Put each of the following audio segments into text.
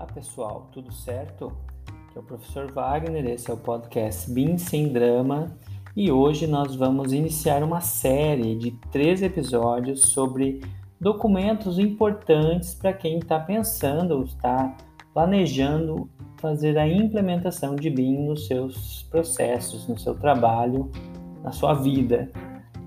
Olá pessoal, tudo certo? Aqui é o professor Wagner, esse é o podcast BIM Sem Drama e hoje nós vamos iniciar uma série de três episódios sobre documentos importantes para quem está pensando ou está planejando fazer a implementação de BIM nos seus processos, no seu trabalho, na sua vida.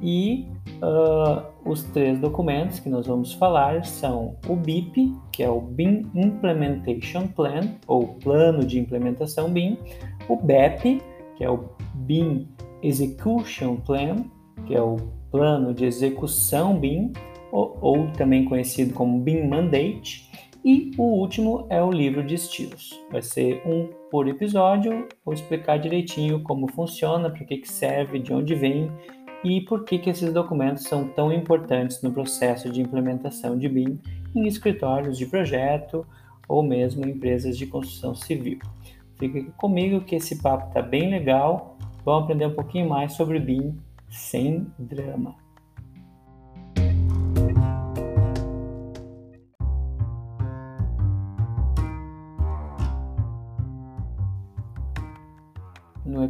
E uh, os três documentos que nós vamos falar são o BIP, que é o BIM Implementation Plan, ou Plano de Implementação BIM, o BEP, que é o BIM Execution Plan, que é o Plano de Execução BIM, ou, ou também conhecido como BIM Mandate, e o último é o livro de estilos. Vai ser um por episódio, vou explicar direitinho como funciona, para que, que serve, de onde vem e por que, que esses documentos são tão importantes no processo de implementação de BIM em escritórios de projeto ou mesmo empresas de construção civil. Fique comigo que esse papo está bem legal. Vamos aprender um pouquinho mais sobre BIM sem drama.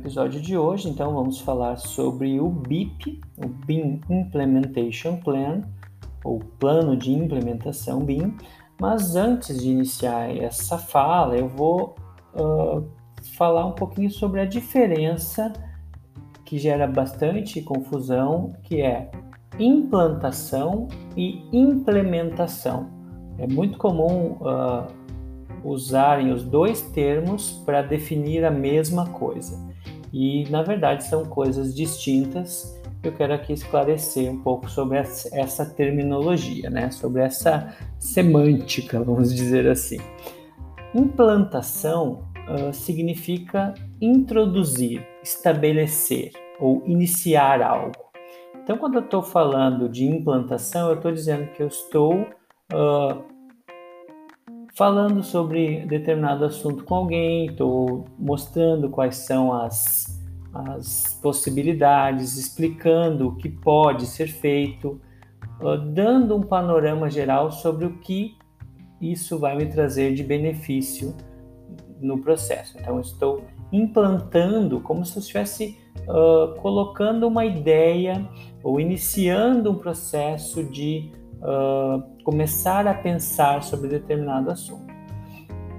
Episódio de hoje, então, vamos falar sobre o BIP, o BIM Implementation Plan, ou Plano de Implementação BIM. Mas antes de iniciar essa fala, eu vou uh, falar um pouquinho sobre a diferença que gera bastante confusão, que é implantação e implementação. É muito comum uh, usarem os dois termos para definir a mesma coisa e na verdade são coisas distintas. Eu quero aqui esclarecer um pouco sobre essa terminologia, né? sobre essa semântica, vamos dizer assim. Implantação uh, significa introduzir, estabelecer ou iniciar algo. Então, quando eu estou falando de implantação, eu estou dizendo que eu estou uh, falando sobre determinado assunto com alguém, estou mostrando quais são as, as possibilidades, explicando o que pode ser feito, dando um panorama geral sobre o que isso vai me trazer de benefício no processo. Então, estou implantando como se eu estivesse uh, colocando uma ideia ou iniciando um processo de uh, começar a pensar sobre determinado assunto.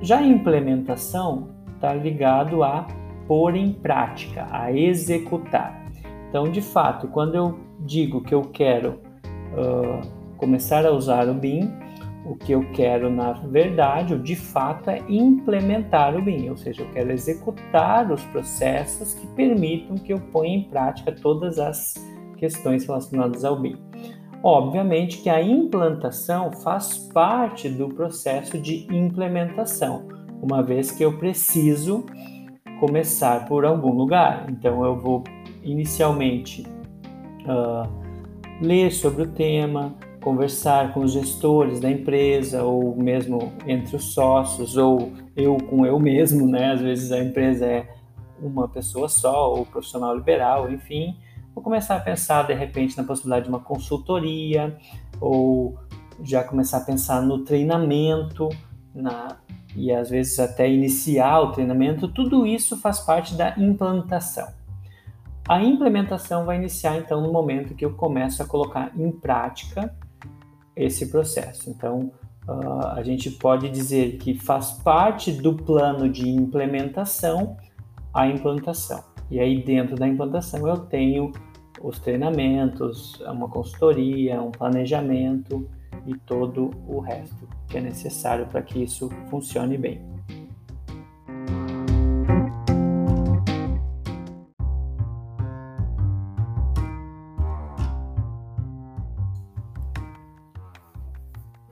Já a implementação está ligado a pôr em prática, a executar. Então, de fato, quando eu digo que eu quero uh, começar a usar o BIM, o que eu quero, na verdade, de fato, é implementar o BIM, ou seja, eu quero executar os processos que permitam que eu ponha em prática todas as questões relacionadas ao BIM. Obviamente que a implantação faz parte do processo de implementação, uma vez que eu preciso começar por algum lugar. Então eu vou inicialmente uh, ler sobre o tema, conversar com os gestores da empresa ou mesmo entre os sócios ou eu com eu mesmo, né? Às vezes a empresa é uma pessoa só ou profissional liberal, enfim, vou começar a pensar de repente na possibilidade de uma consultoria ou já começar a pensar no treinamento, na e às vezes até iniciar o treinamento, tudo isso faz parte da implantação. A implementação vai iniciar então no momento que eu começo a colocar em prática esse processo. Então, uh, a gente pode dizer que faz parte do plano de implementação a implantação. E aí, dentro da implantação, eu tenho os treinamentos, uma consultoria, um planejamento e todo o resto que é necessário para que isso funcione bem.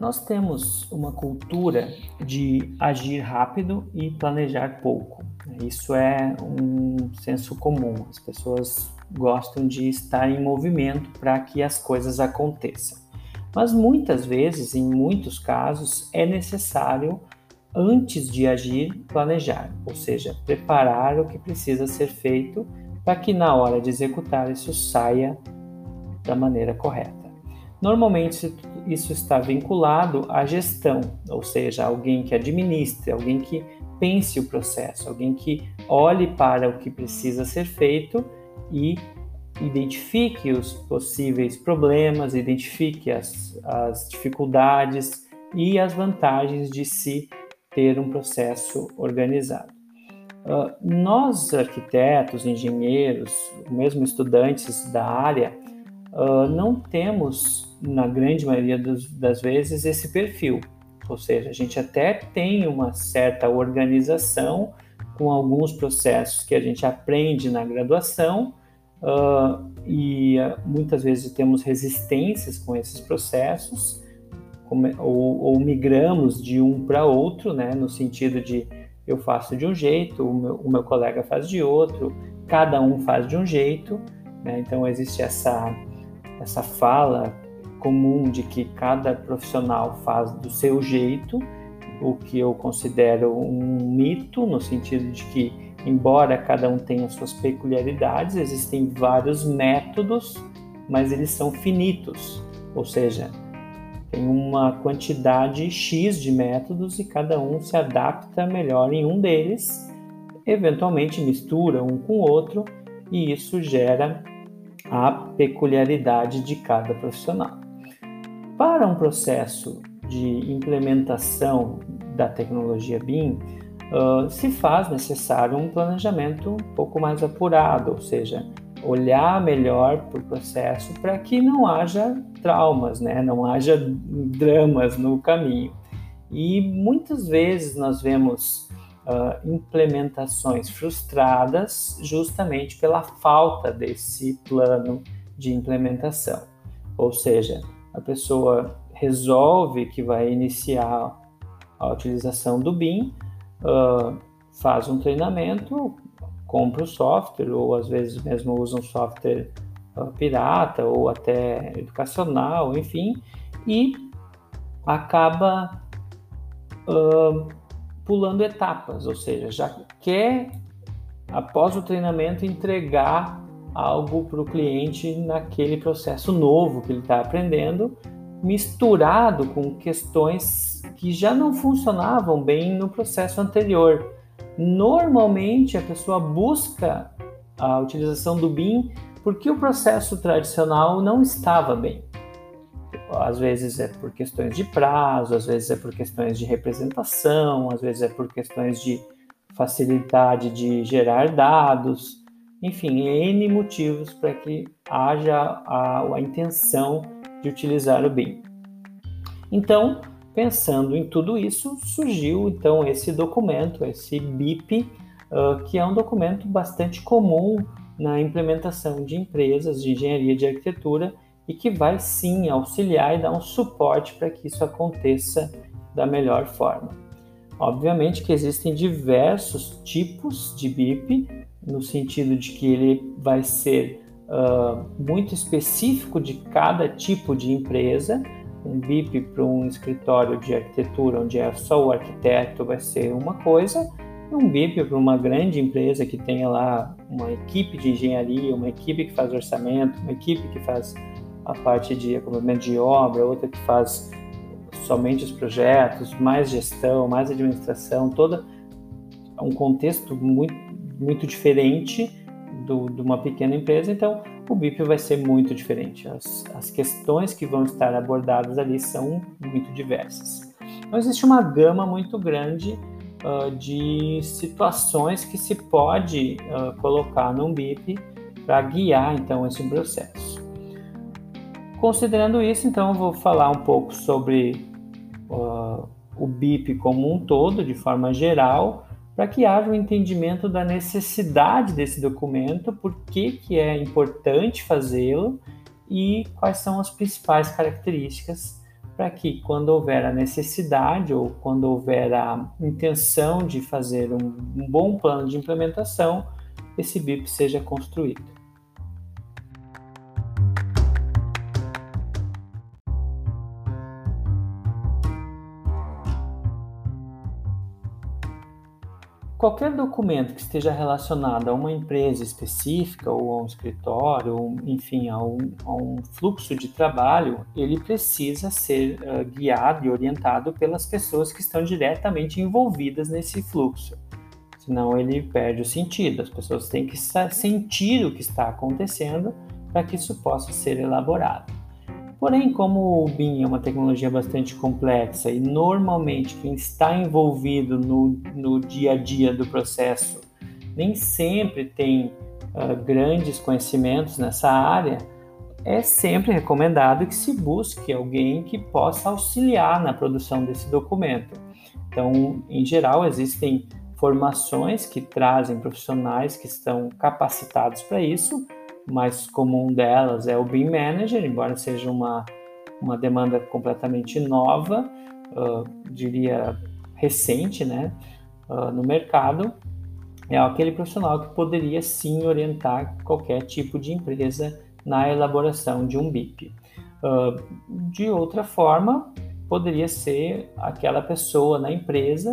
Nós temos uma cultura de agir rápido e planejar pouco. Isso é um senso comum. As pessoas gostam de estar em movimento para que as coisas aconteçam. Mas muitas vezes, em muitos casos, é necessário, antes de agir, planejar, ou seja, preparar o que precisa ser feito para que na hora de executar isso saia da maneira correta. Normalmente isso está vinculado à gestão, ou seja, alguém que administre, alguém que pense o processo, alguém que olhe para o que precisa ser feito e identifique os possíveis problemas, identifique as, as dificuldades e as vantagens de se ter um processo organizado. Uh, nós, arquitetos, engenheiros, mesmo estudantes da área, uh, não temos, na grande maioria dos, das vezes, esse perfil. Ou seja, a gente até tem uma certa organização com alguns processos que a gente aprende na graduação, uh, e muitas vezes temos resistências com esses processos, ou, ou migramos de um para outro, né, no sentido de eu faço de um jeito, o meu, o meu colega faz de outro, cada um faz de um jeito, né? então existe essa, essa fala comum de que cada profissional faz do seu jeito, o que eu considero um mito, no sentido de que, embora cada um tenha suas peculiaridades, existem vários métodos, mas eles são finitos, ou seja, tem uma quantidade X de métodos e cada um se adapta melhor em um deles, eventualmente mistura um com o outro e isso gera a peculiaridade de cada profissional. Para um processo de implementação da tecnologia BIM, uh, se faz necessário um planejamento um pouco mais apurado, ou seja, olhar melhor para o processo para que não haja traumas, né? não haja dramas no caminho. E muitas vezes nós vemos uh, implementações frustradas justamente pela falta desse plano de implementação. Ou seja, a pessoa resolve que vai iniciar a utilização do BIM, uh, faz um treinamento, compra o software, ou às vezes mesmo usa um software uh, pirata ou até educacional, enfim, e acaba uh, pulando etapas, ou seja, já quer, após o treinamento, entregar algo para o cliente naquele processo novo que ele está aprendendo, misturado com questões que já não funcionavam bem no processo anterior. Normalmente a pessoa busca a utilização do BIM porque o processo tradicional não estava bem. Às vezes é por questões de prazo, às vezes é por questões de representação, às vezes é por questões de facilidade de gerar dados, enfim, N motivos para que haja a, a intenção de utilizar o BIM. Então, Pensando em tudo isso, surgiu então esse documento, esse BIP, uh, que é um documento bastante comum na implementação de empresas de engenharia de arquitetura e que vai sim auxiliar e dar um suporte para que isso aconteça da melhor forma. Obviamente que existem diversos tipos de BIP, no sentido de que ele vai ser uh, muito específico de cada tipo de empresa, um BIP para um escritório de arquitetura onde é só o arquiteto vai ser uma coisa, um BIP para uma grande empresa que tenha lá uma equipe de engenharia, uma equipe que faz orçamento, uma equipe que faz a parte de acompanhamento de obra, outra que faz somente os projetos, mais gestão, mais administração, toda um contexto muito, muito diferente do, de uma pequena empresa. Então, o BIP vai ser muito diferente. As, as questões que vão estar abordadas ali são muito diversas. Então, existe uma gama muito grande uh, de situações que se pode uh, colocar num BIP para guiar então esse processo. Considerando isso, então eu vou falar um pouco sobre uh, o BIP como um todo, de forma geral, para que haja um entendimento da necessidade desse documento, por que, que é importante fazê-lo e quais são as principais características para que, quando houver a necessidade ou quando houver a intenção de fazer um, um bom plano de implementação, esse BIP seja construído. Qualquer documento que esteja relacionado a uma empresa específica ou a um escritório, ou, enfim, a um, a um, fluxo de trabalho, ele precisa ser uh, guiado e orientado pelas pessoas que estão diretamente envolvidas nesse fluxo. Senão ele perde o sentido. As pessoas têm que sentir o que está acontecendo para que isso possa ser elaborado. Porém, como o BIM é uma tecnologia bastante complexa e normalmente quem está envolvido no, no dia a dia do processo nem sempre tem uh, grandes conhecimentos nessa área, é sempre recomendado que se busque alguém que possa auxiliar na produção desse documento. Então, em geral, existem formações que trazem profissionais que estão capacitados para isso, mais comum delas é o BIM Manager, embora seja uma, uma demanda completamente nova, uh, diria recente, né, uh, no mercado, é aquele profissional que poderia sim orientar qualquer tipo de empresa na elaboração de um BIP. Uh, de outra forma, poderia ser aquela pessoa na empresa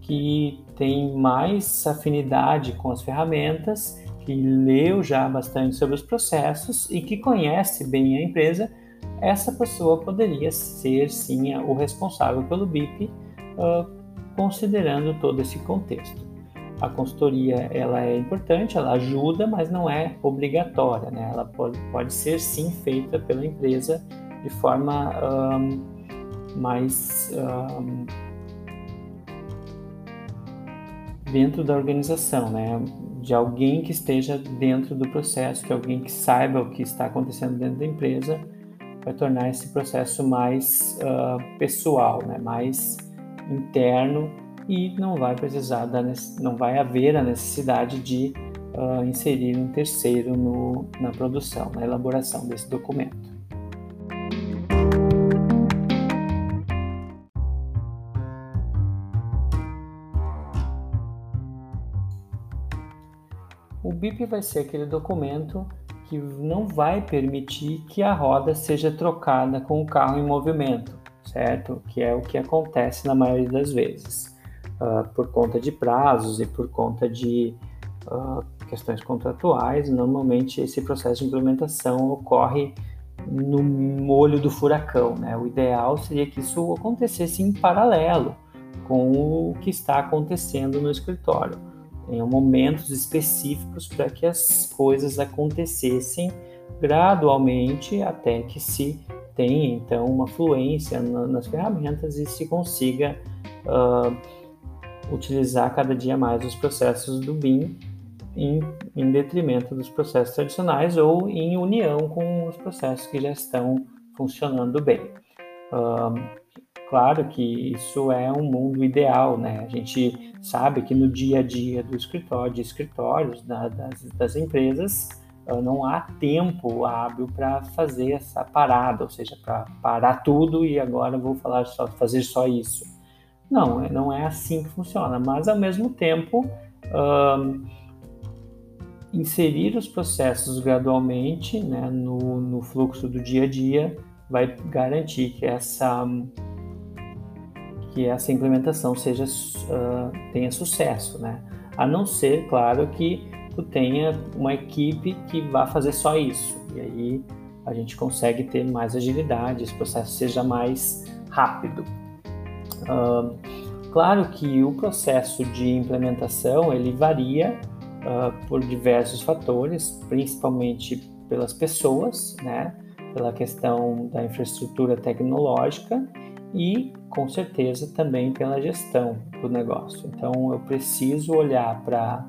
que tem mais afinidade com as ferramentas que leu já bastante sobre os processos e que conhece bem a empresa, essa pessoa poderia ser sim o responsável pelo BIP, uh, considerando todo esse contexto. A consultoria ela é importante, ela ajuda, mas não é obrigatória, né? Ela pode, pode ser sim feita pela empresa de forma um, mais um, dentro da organização, né? De alguém que esteja dentro do processo, que alguém que saiba o que está acontecendo dentro da empresa, vai tornar esse processo mais uh, pessoal, né? mais interno e não vai precisar da, não vai haver a necessidade de uh, inserir um terceiro no, na produção, na elaboração desse documento. BIP vai ser aquele documento que não vai permitir que a roda seja trocada com o carro em movimento, certo? Que é o que acontece na maioria das vezes, uh, por conta de prazos e por conta de uh, questões contratuais. Normalmente esse processo de implementação ocorre no olho do furacão, né? O ideal seria que isso acontecesse em paralelo com o que está acontecendo no escritório Tenham momentos específicos para que as coisas acontecessem gradualmente até que se tenha então uma fluência na, nas ferramentas e se consiga uh, utilizar cada dia mais os processos do BIM em, em, detrimento dos processos tradicionais ou em união com os processos que já estão funcionando bem. Uh, Claro que isso é um mundo ideal, né? A gente sabe que no dia a dia do escritório, de escritórios, da, das, das empresas, ah, não há tempo hábil para fazer essa parada, ou seja, para parar tudo e agora vou falar só fazer só isso. Não, é, não é assim que funciona. Mas ao mesmo tempo, um, inserir os processos gradualmente né, no, no fluxo do dia a dia vai garantir que essa que essa implementação seja uh, tenha sucesso, né? A não ser, claro, que tu tenha uma equipe que vá fazer só isso. E aí a gente consegue ter mais agilidade, esse processo seja mais rápido. Uh, claro que o processo de implementação ele varia uh, por diversos fatores, principalmente pelas pessoas, né? Pela questão da infraestrutura tecnológica e com certeza também pela gestão do negócio. Então eu preciso olhar para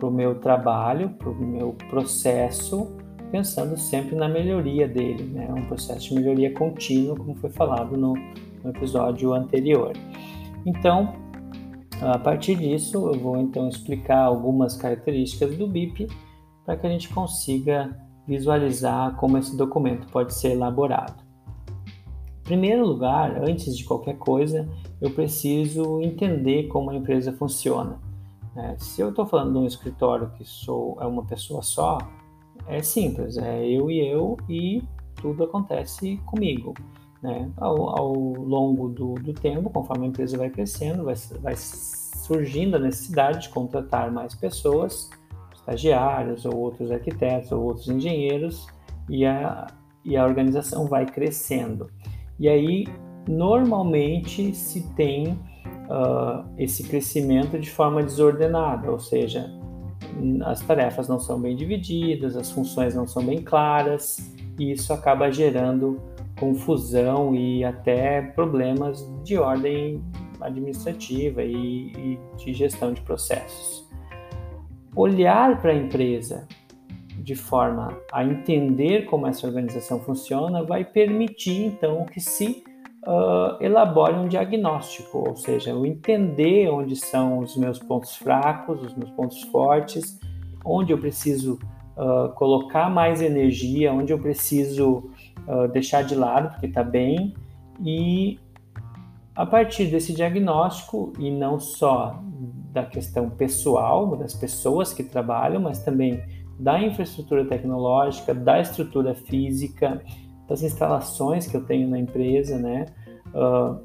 o meu trabalho, para o meu processo, pensando sempre na melhoria dele, né? um processo de melhoria contínua, como foi falado no, no episódio anterior. Então, a partir disso, eu vou então explicar algumas características do BIP para que a gente consiga visualizar como esse documento pode ser elaborado primeiro lugar, antes de qualquer coisa, eu preciso entender como a empresa funciona. É, se eu estou falando de um escritório que sou é uma pessoa só, é simples, é eu e eu e tudo acontece comigo. Né? Ao, ao longo do, do, tempo, conforme a empresa vai crescendo, vai, vai surgindo a necessidade de contratar mais pessoas, estagiários ou outros arquitetos ou outros engenheiros, e a, e a organização vai crescendo. E aí, normalmente, se tem uh, esse crescimento de forma desordenada, ou seja, as tarefas não são bem divididas, as funções não são bem claras, e isso acaba gerando confusão e até problemas de ordem administrativa e, e de gestão de processos. Olhar para a empresa de forma a entender como essa organização funciona vai permitir então que se uh, elabore um diagnóstico, ou seja, eu entender onde são os meus pontos fracos, os meus pontos fortes, onde eu preciso uh, colocar mais energia, onde eu preciso uh, deixar de lado porque está bem e a partir desse diagnóstico e não só da questão pessoal das pessoas que trabalham, mas também da infraestrutura tecnológica, da estrutura física, das instalações que eu tenho na empresa, né? Uh,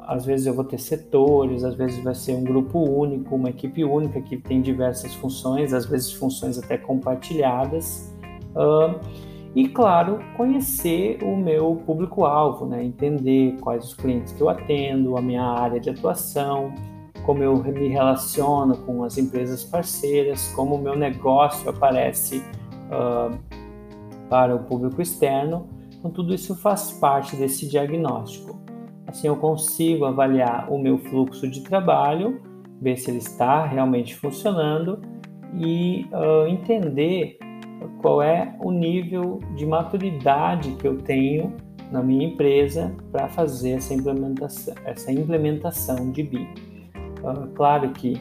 às vezes eu vou ter setores, às vezes vai ser um grupo único, uma equipe única que tem diversas funções, às vezes funções até compartilhadas. Uh, e, claro, conhecer o meu público-alvo, né? entender quais os clientes que eu atendo, a minha área de atuação, como eu me relaciono com as empresas parceiras, como o meu negócio aparece uh, para o público externo. Então, tudo isso faz parte desse diagnóstico. Assim, eu consigo avaliar o meu fluxo de trabalho, ver se ele está realmente funcionando e uh, entender qual é o nível de maturidade que eu tenho na minha empresa para fazer essa implementação, essa implementação de BIM. Uh, claro que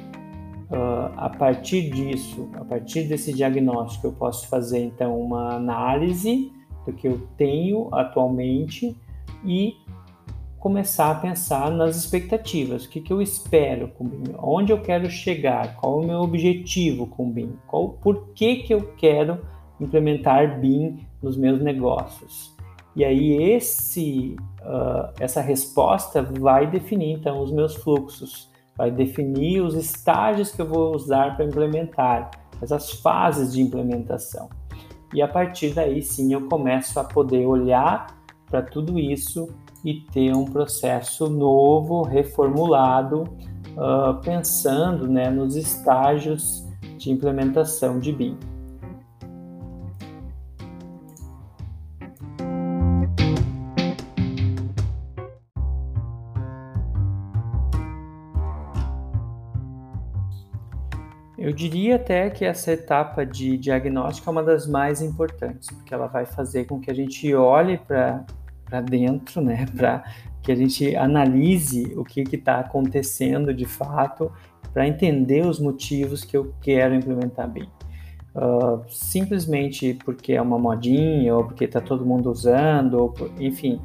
uh, a partir disso, a partir desse diagnóstico, eu posso fazer então uma análise do que eu tenho atualmente e começar a pensar nas expectativas, o que, que eu espero com o BIM, onde eu quero chegar, qual o meu objetivo com o BIM, qual, por que, que eu quero implementar BIM nos meus negócios. E aí esse, uh, essa resposta vai definir então os meus fluxos, vai definir os estágios que eu vou usar para implementar, essas fases de implementação. E a partir daí sim eu começo a poder olhar para tudo isso e ter um processo novo, reformulado, uh, pensando né, nos estágios de implementação de BIM. Eu diria até que essa etapa de diagnóstico é uma das mais importantes, porque ela vai fazer com que a gente olhe para dentro, né, para que a gente analise o que está acontecendo de fato, para entender os motivos que eu quero implementar bem. Uh, simplesmente porque é uma modinha, ou porque está todo mundo usando, ou, enfim,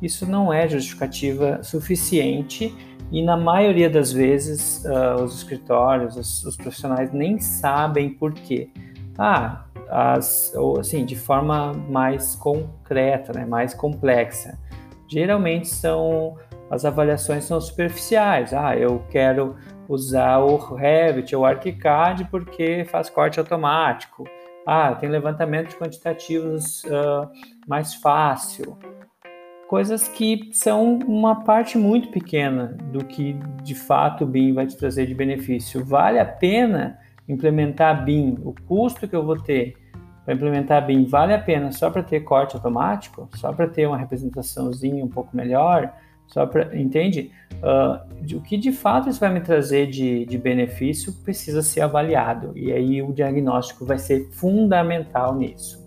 isso não é justificativa suficiente e na maioria das vezes uh, os escritórios, os, os, profissionais nem sabem por quê. Ah, as, ou assim, de forma mais concreta, né, mais complexa. Geralmente são as avaliações são superficiais. Ah, eu quero usar o Revit ou o ArchiCAD porque faz corte automático. Ah, tem levantamento de quantitativos uh, mais fácil coisas que são uma parte muito pequena do que de fato o BIM vai te trazer de benefício. Vale a pena implementar BIM? O custo que eu vou ter para implementar BIM vale a pena só para ter corte automático? Só para ter uma representaçãozinha um pouco melhor? Só para, entende? Uh, o que de fato isso vai me trazer de, de benefício precisa ser avaliado e aí o diagnóstico vai ser fundamental nisso.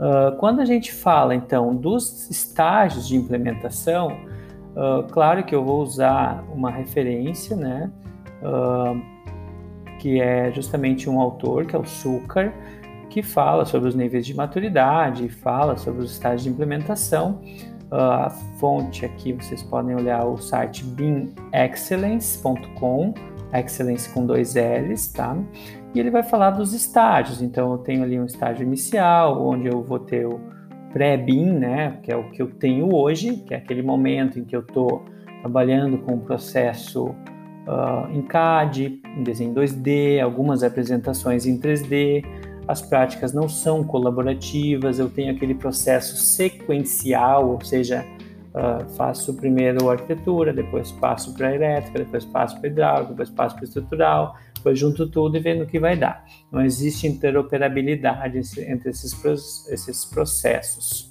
Uh, quando a gente fala então dos estágios de implementação, uh, claro que eu vou usar uma referência, né, uh, que é justamente um autor, que é o Sukar, que fala sobre os níveis de maturidade, fala sobre os estágios de implementação. a fonte aqui vocês podem olhar o site bimexcellence.com, excellence com dois L's, tá? E ele vai falar dos estágios. Então, eu tenho ali um estágio inicial, onde eu vou ter o pré-BIM, né, que é o que eu tenho hoje, que é aquele momento em que eu estou trabalhando com o processo uh, em CAD, em desenho 2D, algumas apresentações em 3D. As práticas não são colaborativas, eu tenho aquele processo sequencial, ou seja, uh, faço primeiro arquitetura, depois passo para elétrica, depois passo para a hidráulica, depois passo para estrutural, depois junto tudo e vendo o que vai dar. Não existe interoperabilidade entre esses, esses processos.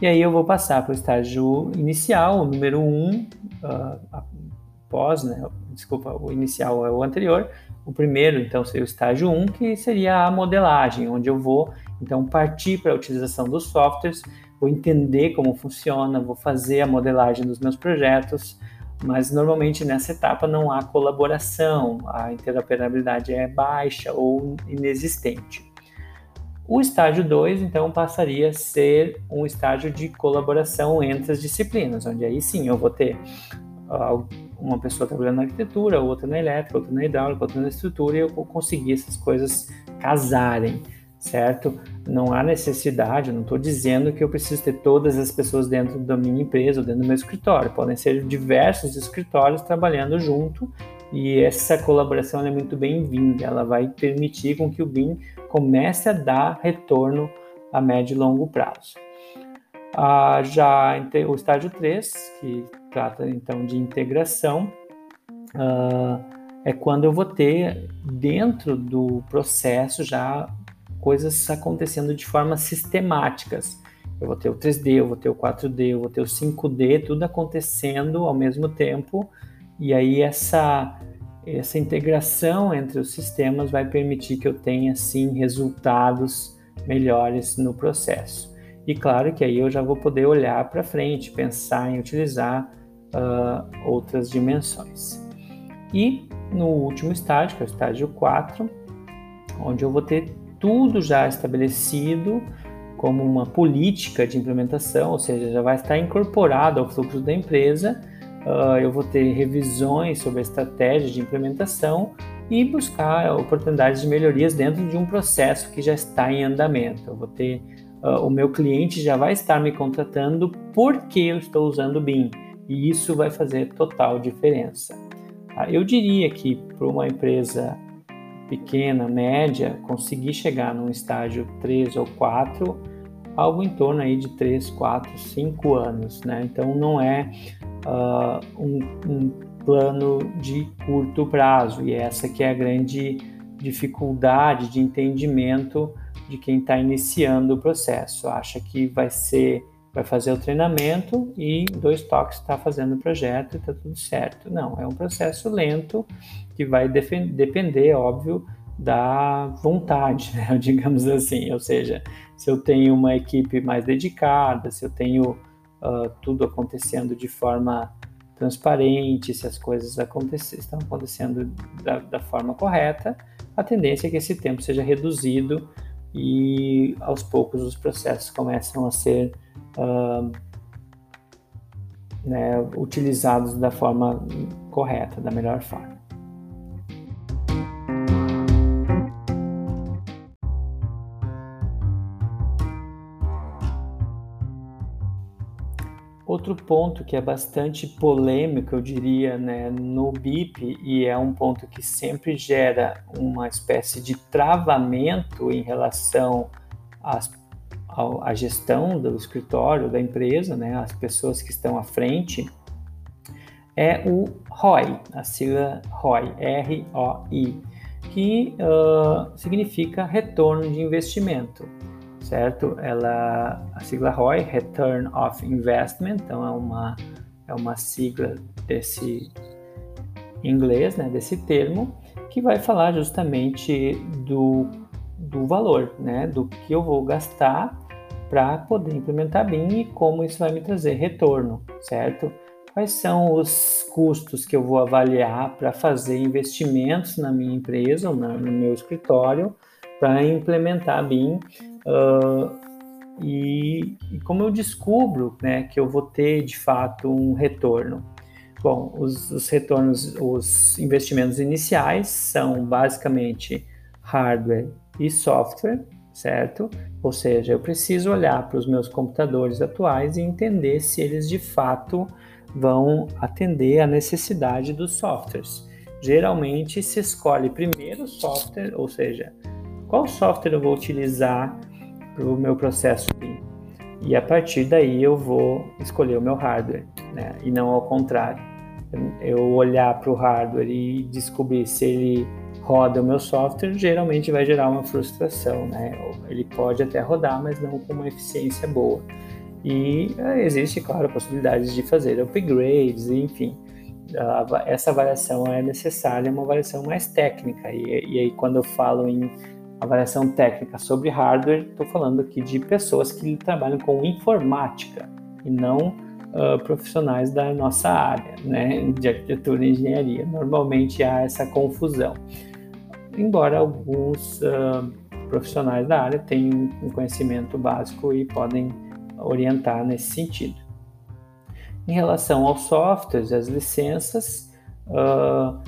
E aí eu vou passar para o estágio inicial, o número 1, um, uh, após, né? Desculpa, o inicial é o anterior. O primeiro, então, seria o estágio 1, um, que seria a modelagem, onde eu vou, então, partir para a utilização dos softwares, vou entender como funciona, vou fazer a modelagem dos meus projetos, mas normalmente nessa etapa não há colaboração, a interoperabilidade é baixa ou inexistente. O estágio 2, então, passaria a ser um estágio de colaboração entre as disciplinas, onde aí sim eu vou ter uh, uma pessoa trabalhando na arquitetura, outra na elétrica, outra na hidráulica, outra na estrutura, e eu vou conseguir essas coisas casarem, certo? Não há necessidade, não estou dizendo que eu preciso ter todas as pessoas dentro da minha empresa ou dentro do meu escritório, podem ser diversos escritórios trabalhando junto e essa colaboração é muito bem-vinda, ela vai permitir com que o BIM comece a dar retorno a médio e longo prazo. Ah, já o estágio 3, que trata então de integração, ah, é quando eu vou ter dentro do processo já coisas acontecendo de forma sistemáticas. Eu vou ter o 3D, eu vou ter o 4D, eu vou ter o 5D, tudo acontecendo ao mesmo tempo, e aí essa essa integração entre os sistemas vai permitir que eu tenha sim resultados melhores no processo. E claro que aí eu já vou poder olhar para frente, pensar em utilizar uh, outras dimensões. E no último estágio, que é o estágio 4, onde eu vou ter tudo já estabelecido como uma política de implementação, ou seja, já vai estar incorporado ao fluxo da empresa uh, eu vou ter revisões sobre a estratégia de implementação e buscar oportunidades de melhorias dentro de um processo que já está em andamento. Eu vou ter uh, o meu cliente já vai estar me contratando porque eu estou usando o BIM e isso vai fazer total diferença. Uh, eu diria que para uma empresa pequena, média, conseguir chegar num estágio 3 ou 4, algo em torno aí de 3, 4, 5 anos, né? Então não é uh, um, um, plano de curto prazo e essa que é a grande dificuldade de entendimento de quem está iniciando o processo. Acha que vai ser, vai fazer o treinamento e dois toques está fazendo o projeto e está tudo certo. Não, é um processo lento que vai depender, óbvio, da vontade, né? digamos assim. Ou seja, se eu tenho uma equipe mais dedicada, se eu tenho uh, tudo acontecendo de forma transparente, se as coisas estão acontecendo da, da, forma correta, a tendência é que esse tempo seja reduzido e aos poucos os processos começam a ser uh, né, utilizados da forma correta, da melhor forma. Outro ponto que é bastante polêmico, eu diria, né, no BIP, e é um ponto que sempre gera uma espécie de travamento em relação às, à gestão do escritório, da empresa, né, as pessoas que estão à frente, é o ROI, a sigla ROI, R-O-I, que uh, significa retorno de investimento certo? Ela, a sigla ROI, Return of Investment, então é uma, é uma sigla desse inglês, né, desse termo, que vai falar justamente do, do valor, né, do que eu vou gastar para poder implementar BIM e como isso vai me trazer retorno, certo? Quais são os custos que eu vou avaliar para fazer investimentos na minha empresa ou no meu escritório para implementar BIM Uh, e, e, como eu descubro né, que eu vou ter de fato um retorno? Bom, os, os retornos, os investimentos iniciais são basicamente hardware e software, certo? Ou seja, eu preciso olhar para os meus computadores atuais e entender se eles de fato vão atender a necessidade dos softwares. Geralmente se escolhe primeiro o software, ou seja, qual software eu vou utilizar para o meu processo BIM. E a partir daí eu vou escolher o meu hardware, né? e não ao contrário. Eu olhar para o hardware e descobrir se ele roda o meu software, geralmente vai gerar uma frustração, né? Ele pode até rodar, mas não com uma eficiência boa. E é, existe, claro, possibilidades de fazer upgrades, enfim. Essa avaliação é necessária, é uma avaliação mais técnica. E, e aí, quando eu falo em avaliação técnica sobre hardware, estou falando aqui de pessoas que trabalham com informática e não uh, profissionais da nossa área, né, de arquitetura e engenharia. Normalmente há essa confusão embora alguns uh, profissionais da área tenham um conhecimento básico e podem orientar nesse sentido. Em relação aos softwares, as licenças, uh,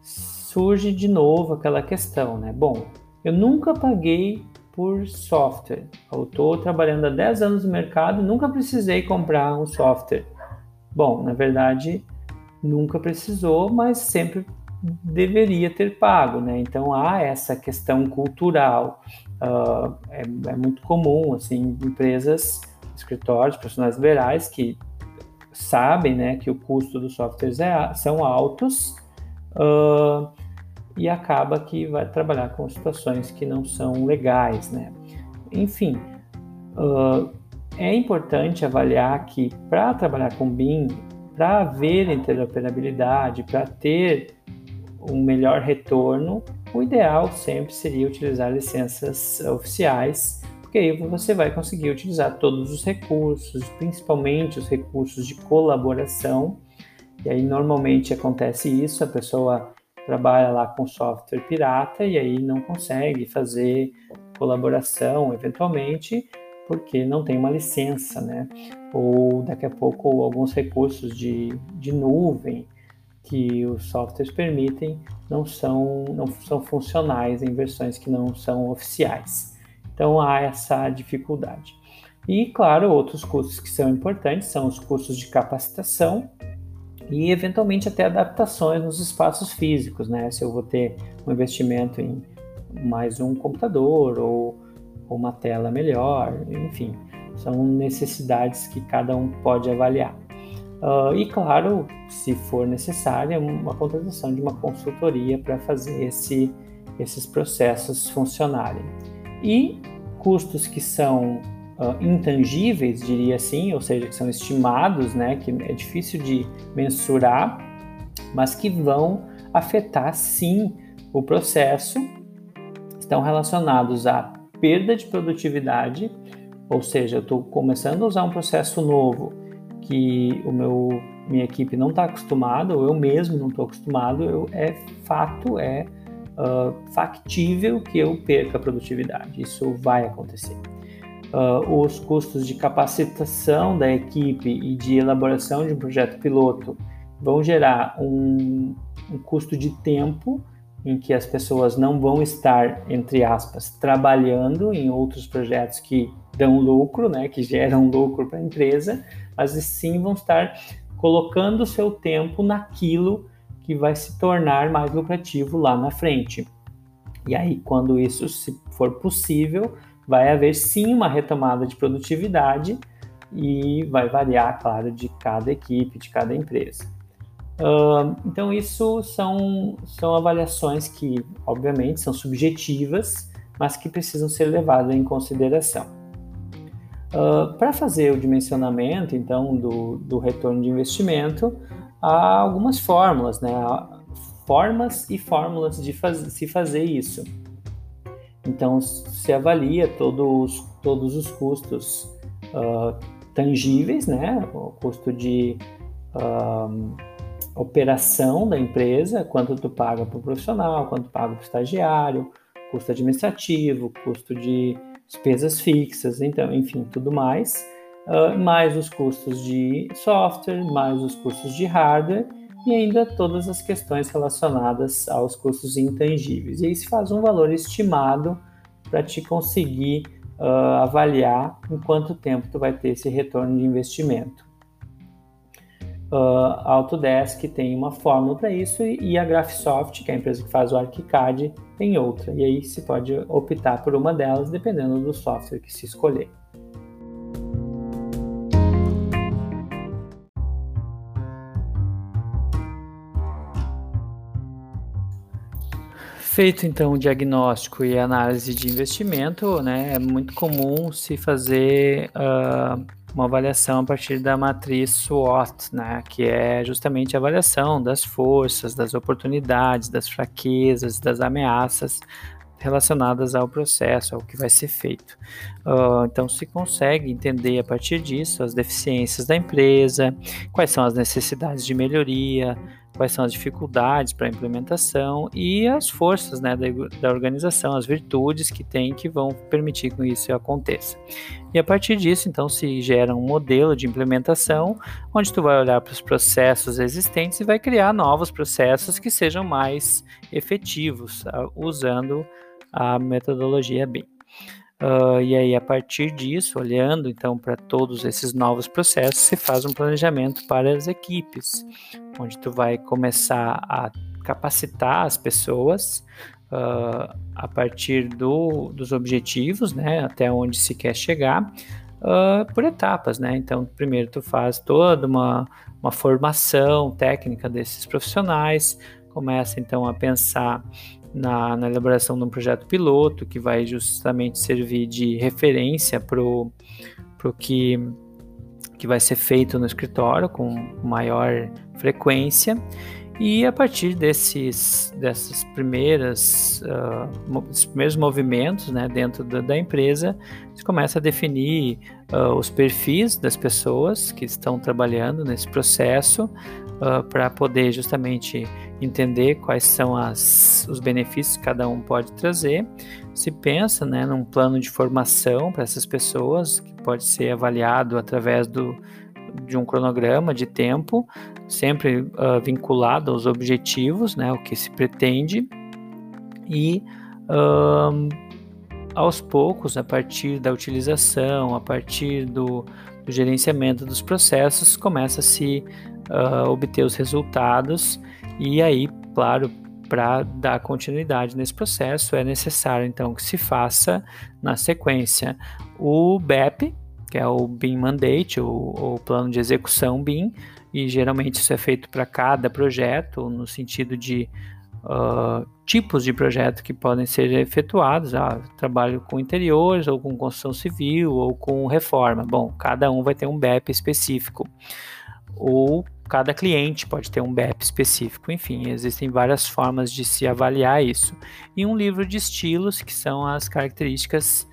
surge de novo aquela questão, né? Bom, eu nunca paguei por software. Eu estou trabalhando há 10 anos no mercado nunca precisei comprar um software. Bom, na verdade, nunca precisou, mas sempre deveria ter pago, né? Então há essa questão cultural. Uh, é, é, muito comum, assim, empresas, escritórios, profissionais liberais que sabem, né, que o custo dos softwares é, são altos uh, e acaba que vai trabalhar com situações que não são legais, né? Enfim, uh, é importante avaliar que para trabalhar com BIM, para haver interoperabilidade, para ter um melhor retorno, o ideal sempre seria utilizar licenças oficiais, porque aí você vai conseguir utilizar todos os recursos, principalmente os recursos de colaboração. E aí normalmente acontece isso, a pessoa trabalha lá com software pirata e aí não consegue fazer colaboração eventualmente porque não tem uma licença, né? Ou daqui a pouco alguns recursos de, de nuvem que os softwares permitem não são, não são funcionais em versões que não são oficiais. Então há essa dificuldade. E, claro, outros custos que são importantes são os custos de capacitação e, eventualmente, até adaptações nos espaços físicos, né? Se eu vou ter um investimento em mais um computador ou, uma tela melhor, enfim, são necessidades que cada um pode avaliar. Uh, e, claro, se for necessária, uma contratação de uma consultoria para fazer esse, esses processos funcionarem. E custos que são uh, intangíveis, diria assim, ou seja, que são estimados, né, que é difícil de mensurar, mas que vão afetar sim o processo, estão relacionados à perda de produtividade, ou seja, eu estou começando a usar um processo novo que o meu minha equipe não está acostumada, ou eu mesmo não estou acostumado, eu, é fato, é uh, factível que eu perca a produtividade. Isso vai acontecer. Uh, os custos de capacitação da equipe e de elaboração de um projeto piloto vão gerar um, um custo de tempo em que as pessoas não vão estar, entre aspas, trabalhando em outros projetos que dão lucro, né, que geram lucro para a empresa, mas sim vão estar colocando o seu tempo naquilo que vai se tornar mais lucrativo lá na frente. E aí, quando isso se for possível, vai haver sim uma retomada de produtividade e vai variar, claro, de cada equipe, de cada empresa. Uh, então, isso são, são avaliações que, obviamente, são subjetivas, mas que precisam ser levadas em consideração. Uh, Para fazer o dimensionamento, então, do, do retorno de investimento, há algumas fórmulas, né? Formas e fórmulas de faz, se fazer isso. Então, se avalia todos, todos os custos uh, tangíveis, né? O custo de uh, operação da empresa, quanto tu paga para o profissional, quanto paga para o estagiário, custo administrativo, custo de despesas fixas, então, enfim, tudo mais, uh, mais os custos de software, mais os custos de hardware e ainda todas as questões relacionadas aos custos intangíveis. E aí se faz um valor estimado para te conseguir uh, avaliar em quanto tempo tu vai ter esse retorno de investimento. a Autodesk tem uma fórmula para isso e a Graphisoft, que é a empresa que faz o ArchiCAD, tem outra. E aí se pode optar por uma delas dependendo do software que se escolher. Feito então o diagnóstico e análise de investimento, né, é muito comum se fazer uh, uma avaliação a partir da matriz SWOT, né, que é justamente a avaliação das forças, das oportunidades, das fraquezas, das ameaças relacionadas ao processo, ao que vai ser feito. Uh, então, se consegue entender a partir disso as deficiências da empresa, quais são as necessidades de melhoria, quais são as dificuldades para a implementação e as forças né, da, da, organização, as virtudes que tem que vão permitir que isso aconteça. E a partir disso, então, se gera um modelo de implementação onde tu vai olhar para os processos existentes e vai criar novos processos que sejam mais efetivos, usando a metodologia BIM. Uh, e aí, a partir disso, olhando então para todos esses novos processos, se faz um planejamento para as equipes, onde tu vai começar a capacitar as pessoas uh, a partir do, dos objetivos, né, até onde se quer chegar, uh, por etapas, né? Então, primeiro tu faz toda uma, uma formação técnica desses profissionais, começa então a pensar na, na, elaboração de um projeto piloto que vai justamente servir de referência para o que, que vai ser feito no escritório com maior frequência. E a partir desses, dessas primeiras, uh, primeiros movimentos né, dentro da, da, empresa, se começa a definir uh, os perfis das pessoas que estão trabalhando nesse processo uh, para poder justamente entender quais são as, os benefícios que cada um pode trazer. Se pensa né, num plano de formação para essas pessoas, que pode ser avaliado através do, de um cronograma de tempo, sempre uh, vinculado aos objetivos, né, o que se pretende, e uh, aos poucos, a partir da utilização, a partir do, do gerenciamento dos processos, começa a se uh, obter os resultados, e aí, claro, para dar continuidade nesse processo, é necessário então que se faça na sequência o BEP, que é o BIM Mandate, o, o plano de execução BIM, e geralmente isso é feito para cada projeto, no sentido de uh, tipos de projeto que podem ser efetuados. Ah, trabalho com interiores, ou com construção civil, ou com reforma. Bom, cada um vai ter um BEP específico. Ou cada cliente pode ter um BEP específico. Enfim, existem várias formas de se avaliar isso. E um livro de estilos, que são as características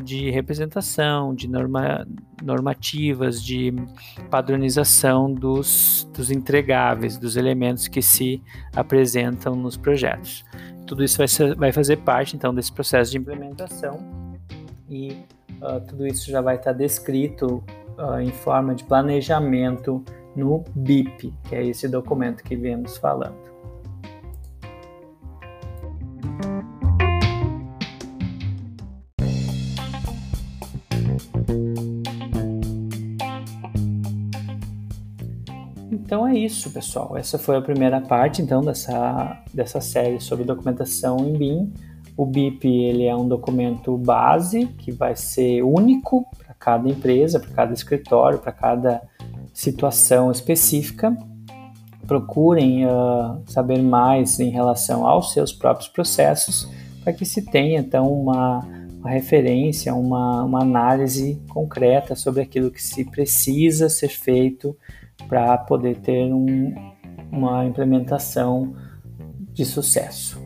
de representação, de norma, normativas, de padronização dos, dos entregáveis, dos elementos que se apresentam nos projetos. Tudo isso vai, ser, vai fazer parte então desse processo de implementação e uh, tudo isso já vai estar descrito uh, em forma de planejamento no BIP, que é esse documento que viemos falando. Isso, pessoal. Essa foi a primeira parte, então, dessa, dessa série sobre documentação em BIM. O BIP ele é um documento base que vai ser único para cada empresa, para cada escritório, para cada situação específica. Procurem uh, saber mais em relação aos seus próprios processos para que se tenha então uma, uma referência, uma, uma análise concreta sobre aquilo que se precisa ser feito para poder ter um, uma implementação de sucesso,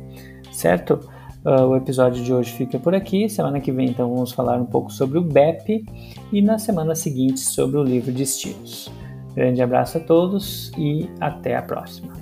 certo? Uh, o episódio de hoje fica por aqui. Semana que vem, então, vamos falar um pouco sobre o BEP e na semana seguinte sobre o livro de estilos. Grande abraço a todos e até a próxima.